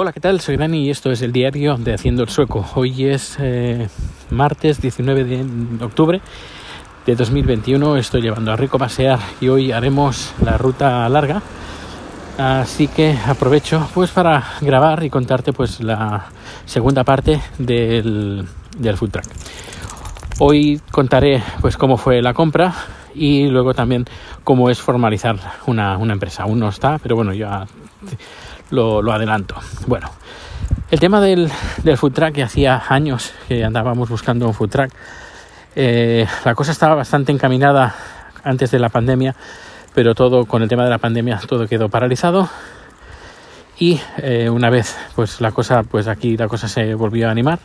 Hola, ¿qué tal? Soy Dani y esto es el diario de Haciendo el Sueco. Hoy es eh, martes 19 de octubre de 2021. Estoy llevando a Rico a pasear y hoy haremos la ruta larga. Así que aprovecho pues para grabar y contarte pues la segunda parte del, del food track. Hoy contaré pues cómo fue la compra y luego también cómo es formalizar una, una empresa. Aún no está, pero bueno, ya lo, adelanto. Bueno, el tema del, del, food track, que hacía años que andábamos buscando un food track, eh, la cosa estaba bastante encaminada antes de la pandemia, pero todo con el tema de la pandemia todo quedó paralizado y eh, una vez pues la cosa pues aquí la cosa se volvió a animar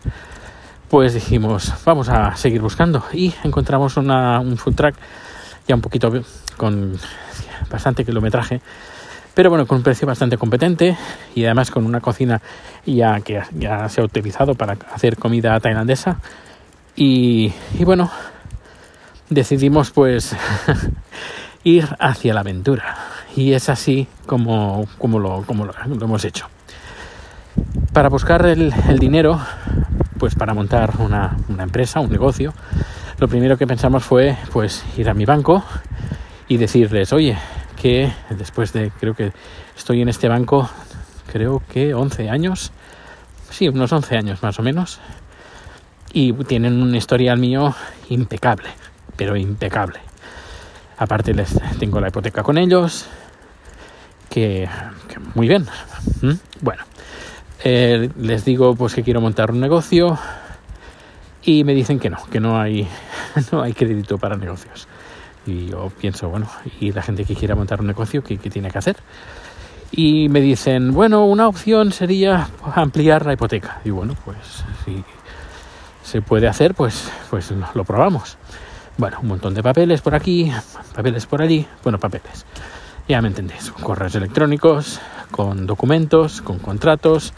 pues dijimos vamos a seguir buscando y encontramos una, un food track ya un poquito con bastante kilometraje pero bueno, con un precio bastante competente y además con una cocina ya que ya se ha utilizado para hacer comida tailandesa. Y, bueno, decidimos pues ir hacia la aventura. Y es así como, como, lo, como lo hemos hecho. Para buscar el, el dinero, pues para montar una, una, empresa, un negocio, lo primero que pensamos fue pues ir a mi banco y decirles, oye, que después de, creo que estoy en este banco, creo que 11 años, sí, unos 11 años más o menos, y tienen un historial mío impecable, pero impecable. Aparte les tengo la hipoteca con ellos, que, muy bien. ¿Mm? Bueno, eh, les digo pues que quiero montar un negocio y me dicen que no, que no hay, no hay crédito para negocios. Y yo pienso, bueno, ¿y la gente que quiera montar un negocio, qué, qué tiene que hacer? Y me dicen, bueno, una opción sería ampliar la hipoteca. Y bueno, pues si se puede hacer, pues, pues lo probamos. Bueno, un montón de papeles por aquí, papeles por allí, bueno, papeles. Ya me entendéis, con correos electrónicos, con documentos, con contratos,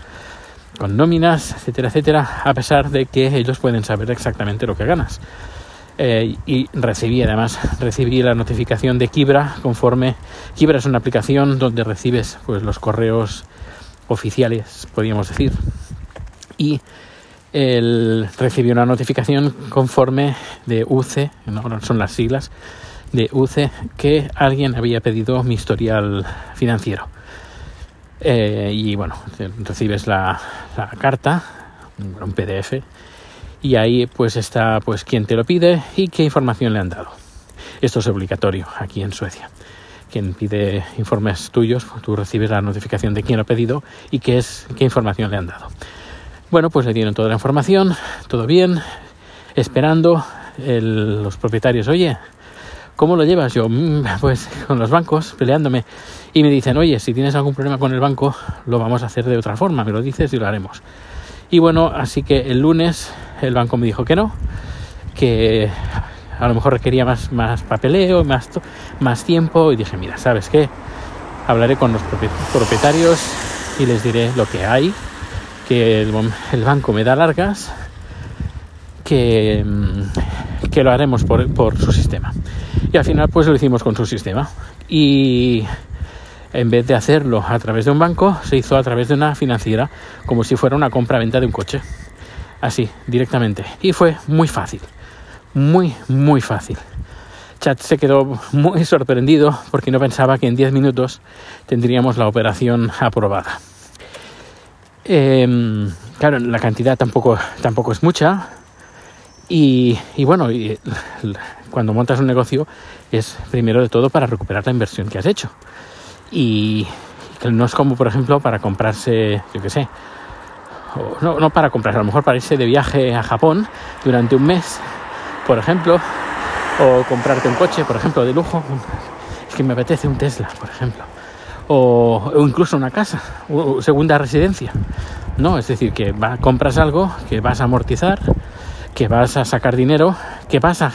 con nóminas, etcétera, etcétera, a pesar de que ellos pueden saber exactamente lo que ganas. Eh, y recibí además recibí la notificación de Kibra conforme Kibra es una aplicación donde recibes pues los correos oficiales podríamos decir. Y él recibió una notificación conforme de UC no son las siglas de UC que alguien había pedido mi historial financiero. Eh, y bueno recibes la, la carta un PDF y ahí pues está pues quién te lo pide y qué información le han dado. Esto es obligatorio aquí en Suecia. Quien pide informes tuyos, tú recibes la notificación de quién lo ha pedido y qué es qué información le han dado. Bueno, pues le dieron toda la información, todo bien, esperando el, los propietarios, oye, ¿cómo lo llevas? Yo, mm, pues con los bancos, peleándome. Y me dicen, oye, si tienes algún problema con el banco, lo vamos a hacer de otra forma, me lo dices y lo haremos. Y bueno, así que el lunes el banco me dijo que no, que a lo mejor requería más, más papeleo, más, más tiempo. Y dije, mira, ¿sabes qué? Hablaré con los propietarios y les diré lo que hay, que el, banco me da largas, que, mm, que lo haremos por, por su sistema. Y al final pues lo hicimos con su sistema. Y en vez de hacerlo a través de un banco, se hizo a través de una financiera, como si fuera una compra-venta de un coche. Así, directamente. Y fue muy fácil. Muy, muy fácil. Chat se quedó muy sorprendido porque no pensaba que en 10 minutos tendríamos la operación aprobada. Eh, claro, la cantidad tampoco, tampoco es mucha. Y, bueno, cuando montas un negocio es primero de todo para recuperar la inversión que has hecho y no es como por ejemplo para comprarse, yo qué sé, no, no para comprarse, a lo mejor para irse de viaje a Japón durante un mes, por ejemplo, o comprarte un coche, por ejemplo, de lujo, es que me apetece un Tesla, por ejemplo, o, incluso una casa, o segunda residencia, ¿no? Es decir, que va, compras algo que vas a amortizar, que vas a sacar dinero, que vas a...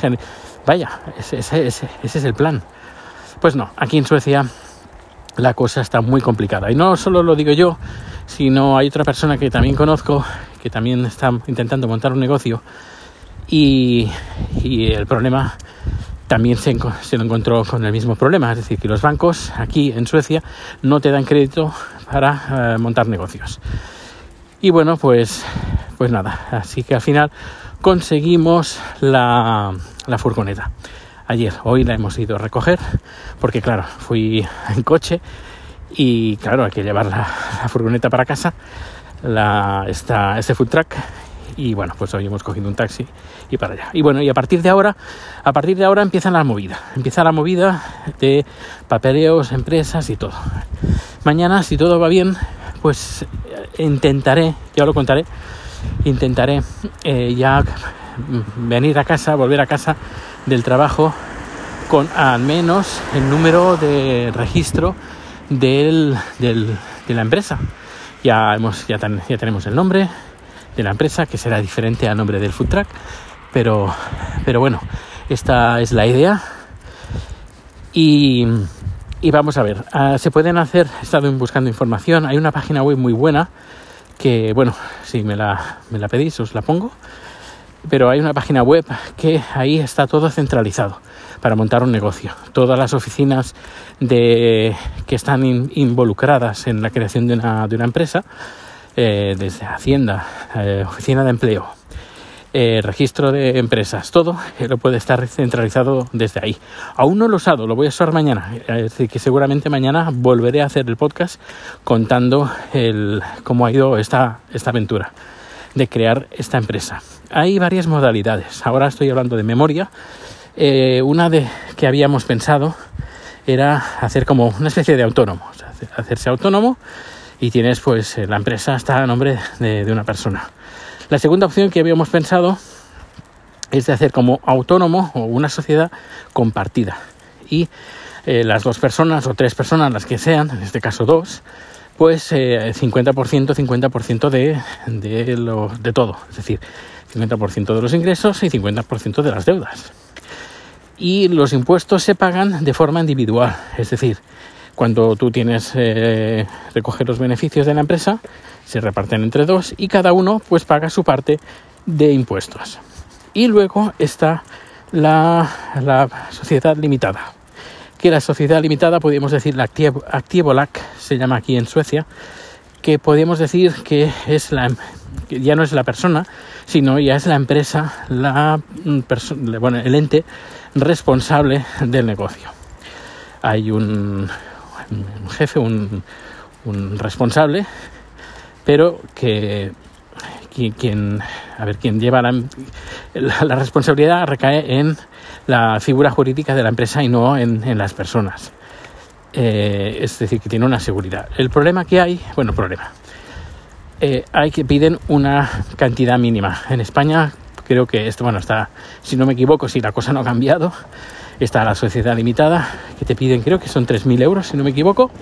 Vaya, ese, ese, ese es el plan. Pues no, aquí en Suecia la cosa está muy complicada. Y no solo lo digo yo, sino hay otra persona que también conozco, que también está intentando montar un negocio y, el problema también se, se, lo encontró con el mismo problema, es decir, que los bancos aquí en Suecia no te dan crédito para eh, montar negocios. Y bueno, pues, pues nada, así que al final conseguimos la, la furgoneta. Ayer, hoy la hemos ido a recoger, porque claro, fui en coche y claro, hay que llevar la, furgoneta para casa, la, esta, este food truck y bueno, pues hoy hemos cogido un taxi y para allá. Y bueno, y a partir de ahora, a partir de ahora empieza la movida, empieza la movida de papeleos, empresas y todo. Mañana, si todo va bien, pues intentaré, ya lo contaré, intentaré eh, ya venir a casa, volver a casa del trabajo con al menos el número de registro del, del, de la empresa. Ya, hemos, ya, ya tenemos el nombre de la empresa, que será diferente al nombre del food truck, pero, pero bueno, esta es la idea. Y, y vamos a ver, uh, se pueden hacer, he estado buscando información, hay una página web muy buena que, bueno, si me la, me la pedís os la pongo, pero hay una página web que ahí está todo centralizado para montar un negocio. Todas las oficinas de, que están in, involucradas en la creación de una, de una empresa, eh, desde Hacienda, eh, Oficina de Empleo, eh, registro de empresas, todo lo puede estar centralizado desde ahí. Aún no lo he usado, lo voy a usar mañana. Es decir, que seguramente mañana volveré a hacer el podcast contando el, cómo ha ido esta, esta aventura de crear esta empresa. Hay varias modalidades. Ahora estoy hablando de memoria. Eh, una de que habíamos pensado era hacer como una especie de autónomo, hacerse autónomo y tienes pues la empresa está a nombre de, de una persona. La segunda opción que habíamos pensado es de hacer como autónomo o una sociedad compartida. Y eh, las dos personas o tres personas, las que sean, en este caso dos, pues eh, 50%, 50% de, de, lo, de todo. Es decir, 50% de los ingresos y 50% de las deudas. Y los impuestos se pagan de forma individual. Es decir, cuando tú tienes, eh, recoger los beneficios de la empresa, se reparten entre dos y cada uno pues paga su parte de impuestos. Y luego está la, la sociedad limitada, que la sociedad limitada podríamos decir la Actiebolac, se llama aquí en Suecia, que podríamos decir que es la que ya no es la persona, sino ya es la empresa, la bueno, el ente responsable del negocio. Hay un, un jefe, un, un responsable pero que quien, a ver, quien lleva la, la, responsabilidad recae en la figura jurídica de la empresa y no en, en las personas. Eh, es decir, que tiene una seguridad. El problema que hay, bueno, problema, eh, hay que piden una cantidad mínima. En España creo que esto, bueno, está, si no me equivoco, si la cosa no ha cambiado, está la sociedad limitada, que te piden, creo que son 3.000 euros, si no me equivoco,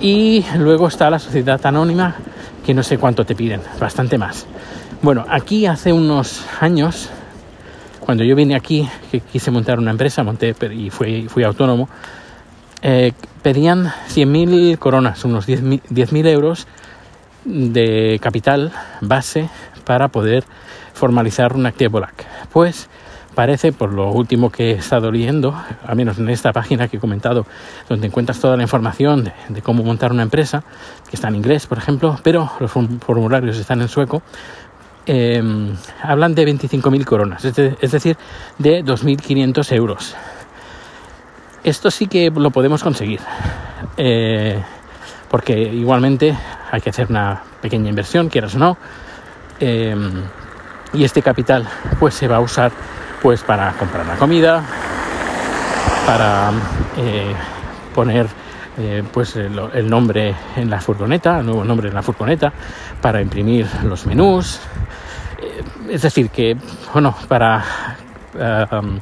y luego está la sociedad anónima, que no sé cuánto te piden, bastante más. Bueno, aquí hace unos años, cuando yo vine aquí, que quise montar una empresa, monté y fui, fui autónomo, eh, pedían 100.000 coronas, unos 10.000 euros de capital base para poder formalizar un activo black. Pues parece, por lo último que he estado leyendo, al menos en esta página que he comentado, donde encuentras toda la información de, de cómo montar una empresa, que está en inglés, por ejemplo, pero los formularios están en sueco, eh, hablan de 25.000 coronas, es, de, es, decir, de 2.500 euros. Esto sí que lo podemos conseguir, eh, porque igualmente hay que hacer una pequeña inversión, quieras o no, eh, y este capital pues se va a usar pues para comprar la comida, para eh, poner eh, pues el, nombre en la furgoneta, el nuevo nombre en la furgoneta, para imprimir los menús, es decir, que, bueno, para um,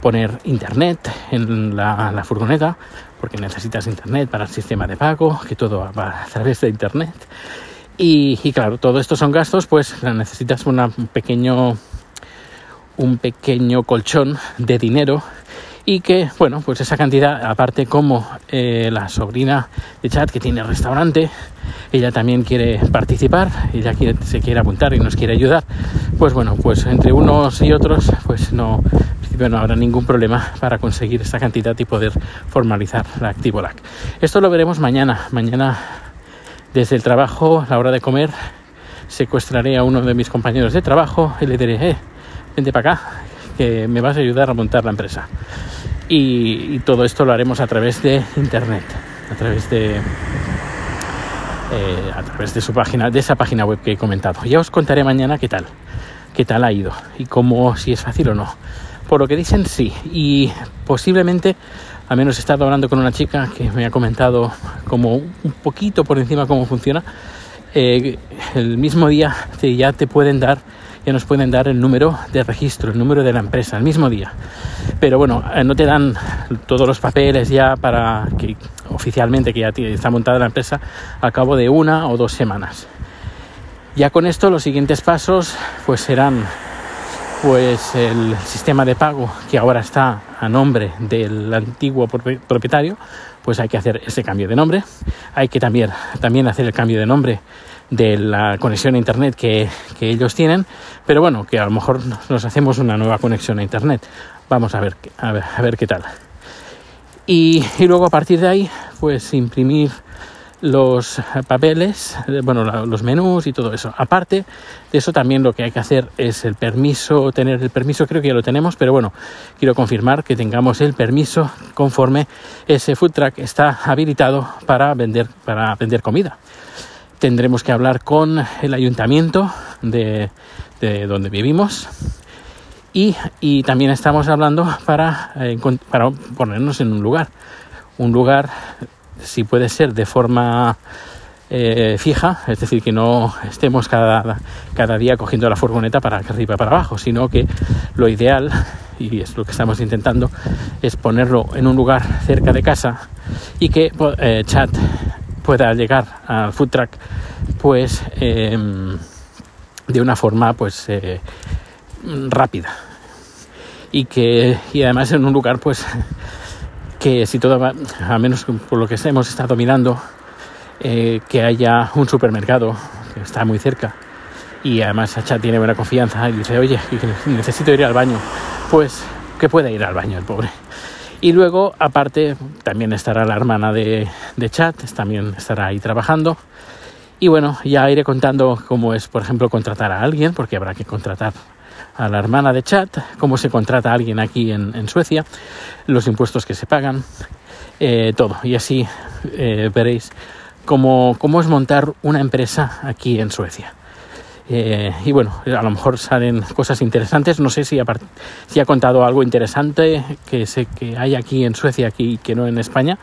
poner internet en la, furgoneta, porque necesitas internet para el sistema de pago, que todo va a través de internet. Y, y claro, todo esto son gastos, pues necesitas una, un pequeño un pequeño colchón de dinero y que, bueno, pues esa cantidad, aparte como eh, la sobrina de Chad que tiene restaurante, ella también quiere participar, ella quiere, se quiere apuntar y nos quiere ayudar, pues bueno, pues entre unos y otros, pues no, no habrá ningún problema para conseguir esta cantidad y poder formalizar la ActivoLac. Esto lo veremos mañana. Mañana desde el trabajo, a la hora de comer, secuestraré a uno de mis compañeros de trabajo y le diré, eh, vente para acá, que me vas a ayudar a montar la empresa. Y, todo esto lo haremos a través de internet, a través de eh, a través de su página, de esa página web que he comentado. Ya os contaré mañana qué tal, qué tal ha ido y cómo, si es fácil o no. Por lo que dicen, sí. Y posiblemente, al menos he estado hablando con una chica que me ha comentado como un poquito por encima cómo funciona. Eh, el mismo día ya te pueden dar ya nos pueden dar el número de registro, el número de la empresa, el mismo día. Pero bueno, eh, no te dan todos los papeles ya para que oficialmente que ya está montada la empresa al cabo de una o dos semanas. Ya con esto los siguientes pasos pues serán pues el sistema de pago que ahora está a nombre del antiguo propietario, pues hay que hacer ese cambio de nombre. Hay que también, también hacer el cambio de nombre de la conexión a internet que, ellos tienen, pero bueno, que a lo mejor nos hacemos una nueva conexión a internet. Vamos a ver, a ver, a ver qué tal. Y, y, luego a partir de ahí, pues imprimir los papeles, bueno, los menús y todo eso. Aparte de eso, también lo que hay que hacer es el permiso, tener el permiso, creo que ya lo tenemos, pero bueno, quiero confirmar que tengamos el permiso conforme ese food truck está habilitado para vender, para vender comida tendremos que hablar con el ayuntamiento de, donde vivimos y, también estamos hablando para, eh, para ponernos en un lugar. Un lugar, si puede ser de forma eh, fija, es decir, que no estemos cada, día cogiendo la furgoneta para arriba para abajo, sino que lo ideal, y es lo que estamos intentando, es ponerlo en un lugar cerca de casa y que eh, chat pueda llegar al food truck pues em, de una forma pues eh, rápida. Y que y además en un lugar pues que si todo va, a menos por lo que hemos estado mirando eh, que haya un supermercado que está muy cerca y además Sacha tiene buena confianza y dice oye necesito ir al baño pues que pueda ir al baño el pobre y luego, aparte, también estará la hermana de, chat, también estará ahí trabajando. Y bueno, ya iré contando cómo es, por ejemplo, contratar a alguien, porque habrá que contratar a la hermana de chat, cómo se contrata a alguien aquí en, Suecia, los impuestos que se pagan, eh, todo. Y así eh, veréis cómo, cómo es montar una empresa aquí en Suecia. Eh, y bueno, a lo mejor salen cosas interesantes. No sé si, si ha contado algo interesante que sé que hay aquí en Suecia aquí que no en España.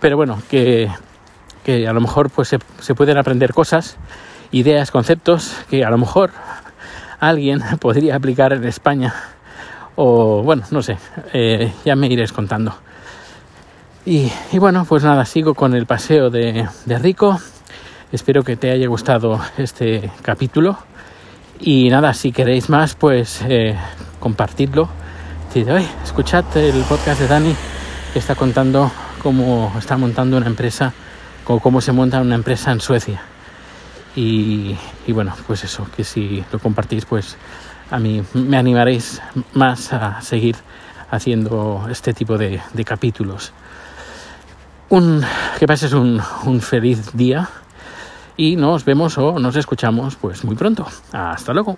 Pero bueno, que, que a lo mejor pues se, pueden aprender cosas, ideas, conceptos que a lo mejor alguien podría aplicar en España. O bueno, no sé, eh, ya me iréis contando. Y, y, bueno, pues nada, sigo con el paseo de Rico Espero que te haya gustado este capítulo. Y nada, si queréis más, pues eh, compartidlo. escuchad el podcast de Dani que está contando cómo está montando una empresa, o cómo se monta una empresa en Suecia. Y, bueno, pues eso, que si lo compartís, pues a mí me animaréis más a seguir haciendo este tipo de, capítulos. Un, que pases un, un feliz día y nos vemos o nos escuchamos pues muy pronto. Hasta luego.